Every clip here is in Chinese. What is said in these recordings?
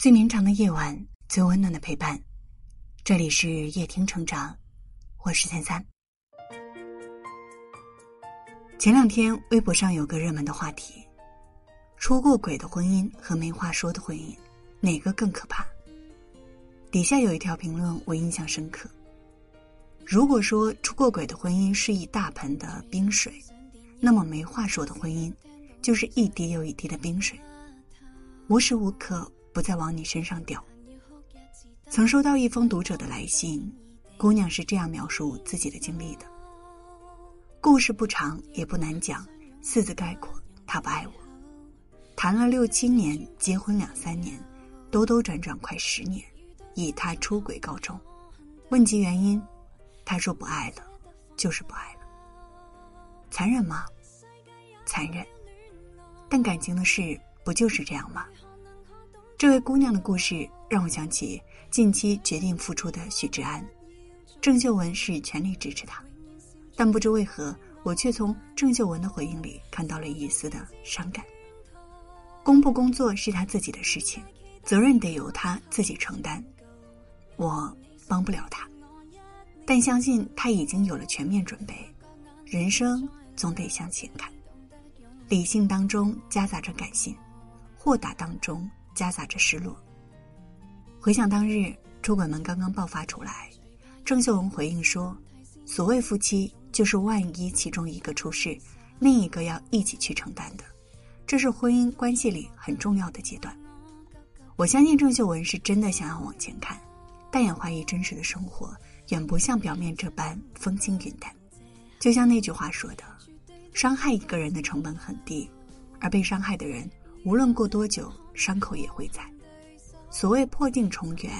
最绵长的夜晚，最温暖的陪伴。这里是夜听成长，我是三三。前两天微博上有个热门的话题：出过轨的婚姻和没话说的婚姻，哪个更可怕？底下有一条评论我印象深刻。如果说出过轨的婚姻是一大盆的冰水，那么没话说的婚姻就是一滴又一滴的冰水，无时无刻。不再往你身上掉。曾收到一封读者的来信，姑娘是这样描述自己的经历的：故事不长也不难讲，四字概括：他不爱我。谈了六七年，结婚两三年，兜兜转转快十年，以他出轨告终。问及原因，他说不爱了，就是不爱了。残忍吗？残忍。但感情的事不就是这样吗？这位姑娘的故事让我想起近期决定复出的许志安，郑秀文是全力支持他，但不知为何，我却从郑秀文的回应里看到了一丝的伤感。工不工作是他自己的事情，责任得由他自己承担，我帮不了他，但相信他已经有了全面准备。人生总得向前看，理性当中夹杂着感性，豁达当中。夹杂着失落。回想当日出轨门刚刚爆发出来，郑秀文回应说：“所谓夫妻，就是万一其中一个出事，另一个要一起去承担的，这是婚姻关系里很重要的阶段。”我相信郑秀文是真的想要往前看，但也怀疑真实的生活远不像表面这般风轻云淡。就像那句话说的：“伤害一个人的成本很低，而被伤害的人。”无论过多久，伤口也会在。所谓破镜重圆，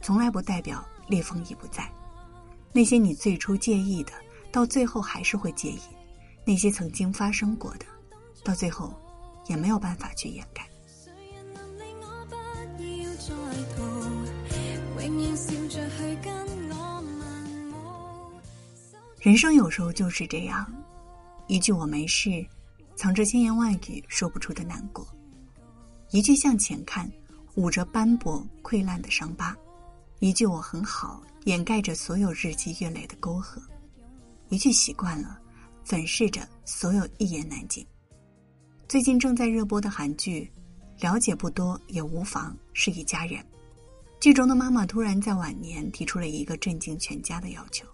从来不代表裂缝已不在。那些你最初介意的，到最后还是会介意；那些曾经发生过的，到最后也没有办法去掩盖。人生有时候就是这样，一句“我没事”，藏着千言万语说不出的难过。一句向前看，捂着斑驳溃烂的伤疤；一句我很好，掩盖着所有日积月累的沟壑；一句习惯了，粉饰着所有一言难尽。最近正在热播的韩剧，了解不多也无妨，是一家人。剧中的妈妈突然在晚年提出了一个震惊全家的要求，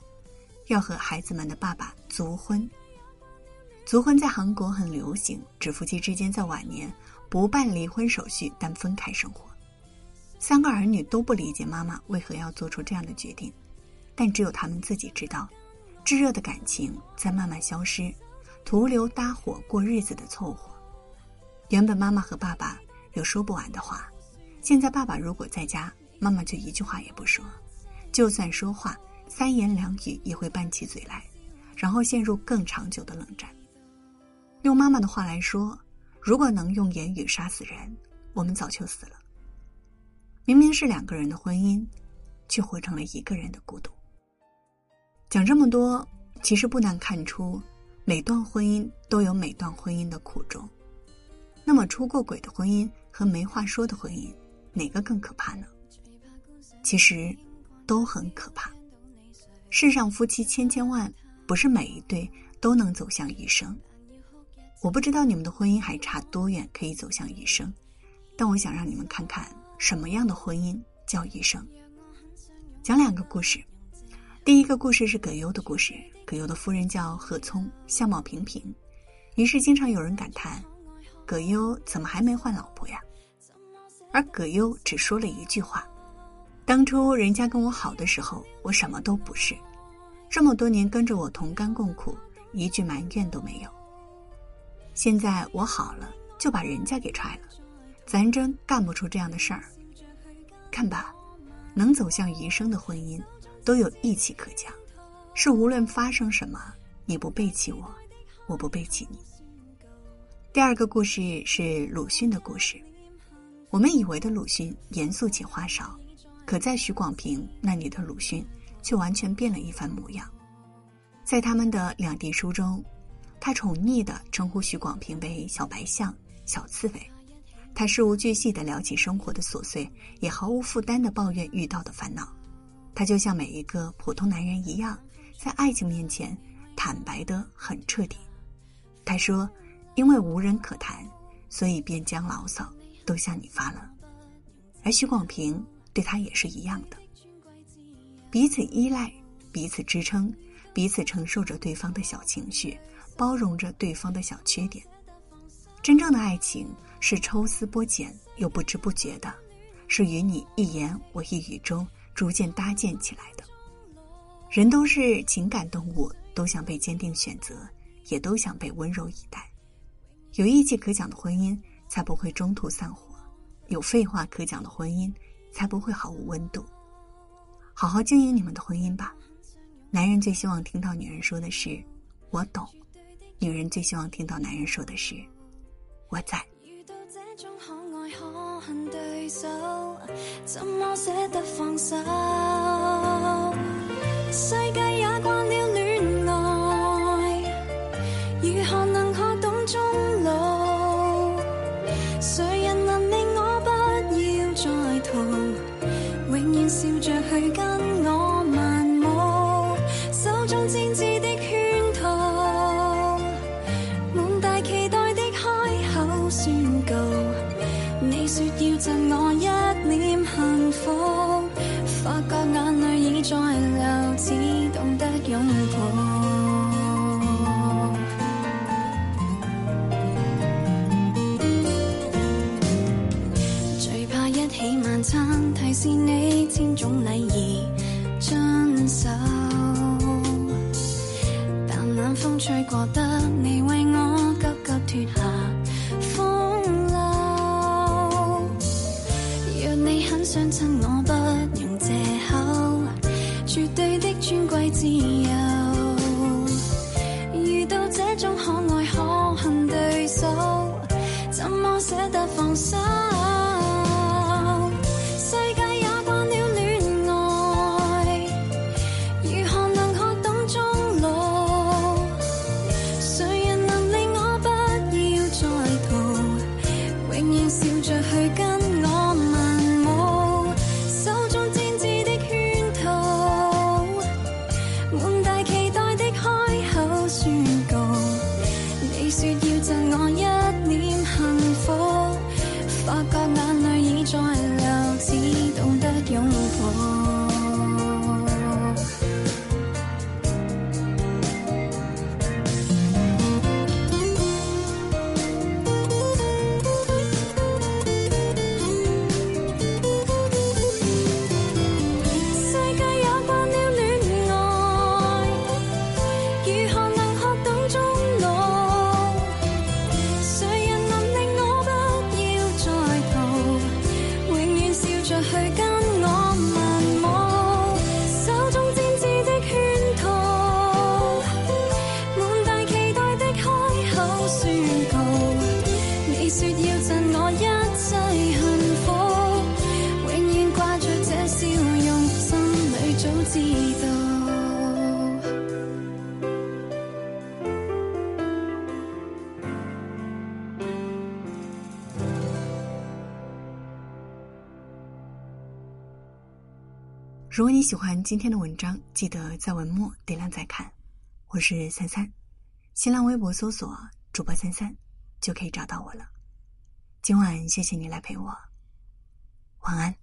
要和孩子们的爸爸族婚。族婚在韩国很流行，指夫妻之间在晚年。不办离婚手续，但分开生活。三个儿女都不理解妈妈为何要做出这样的决定，但只有他们自己知道，炙热的感情在慢慢消失，徒留搭伙过日子的凑合。原本妈妈和爸爸有说不完的话，现在爸爸如果在家，妈妈就一句话也不说；就算说话，三言两语也会拌起嘴来，然后陷入更长久的冷战。用妈妈的话来说。如果能用言语杀死人，我们早就死了。明明是两个人的婚姻，却活成了一个人的孤独。讲这么多，其实不难看出，每段婚姻都有每段婚姻的苦衷。那么，出过轨的婚姻和没话说的婚姻，哪个更可怕呢？其实，都很可怕。世上夫妻千千万，不是每一对都能走向余生。我不知道你们的婚姻还差多远可以走向余生，但我想让你们看看什么样的婚姻叫余生。讲两个故事，第一个故事是葛优的故事。葛优的夫人叫贺聪，相貌平平，于是经常有人感叹：葛优怎么还没换老婆呀？而葛优只说了一句话：当初人家跟我好的时候，我什么都不是；这么多年跟着我同甘共苦，一句埋怨都没有。现在我好了，就把人家给踹了，咱真干不出这样的事儿。看吧，能走向余生的婚姻，都有义气可讲，是无论发生什么，你不背弃我，我不背弃你。第二个故事是鲁迅的故事。我们以为的鲁迅严肃且话少，可在许广平那里的鲁迅却完全变了一番模样。在他们的两地书中。他宠溺的称呼许广平为“小白象”“小刺猬”，他事无巨细的聊起生活的琐碎，也毫无负担的抱怨遇到的烦恼。他就像每一个普通男人一样，在爱情面前坦白的很彻底。他说：“因为无人可谈，所以便将牢骚都向你发了。”而许广平对他也是一样的，彼此依赖，彼此支撑，彼此承受着对方的小情绪，包容着对方的小缺点。真正的爱情。是抽丝剥茧又不知不觉的，是与你一言我一语中逐渐搭建起来的。人都是情感动物，都想被坚定选择，也都想被温柔以待。有义气可讲的婚姻，才不会中途散伙；有废话可讲的婚姻，才不会毫无温度。好好经营你们的婚姻吧。男人最希望听到女人说的是“我懂”，女人最希望听到男人说的是“我在”。种可爱可恨对手，怎么舍得放手？世界也惯了幸福，发觉眼泪已在流，只懂得拥抱。最怕一起晚餐，提示你千种礼仪遵守，但冷风吹过得你相亲我不用借口，绝对的尊贵自由。如果你喜欢今天的文章，记得在文末点亮再看。我是三三，新浪微博搜索“主播三三”就可以找到我了。今晚谢谢你来陪我，晚安。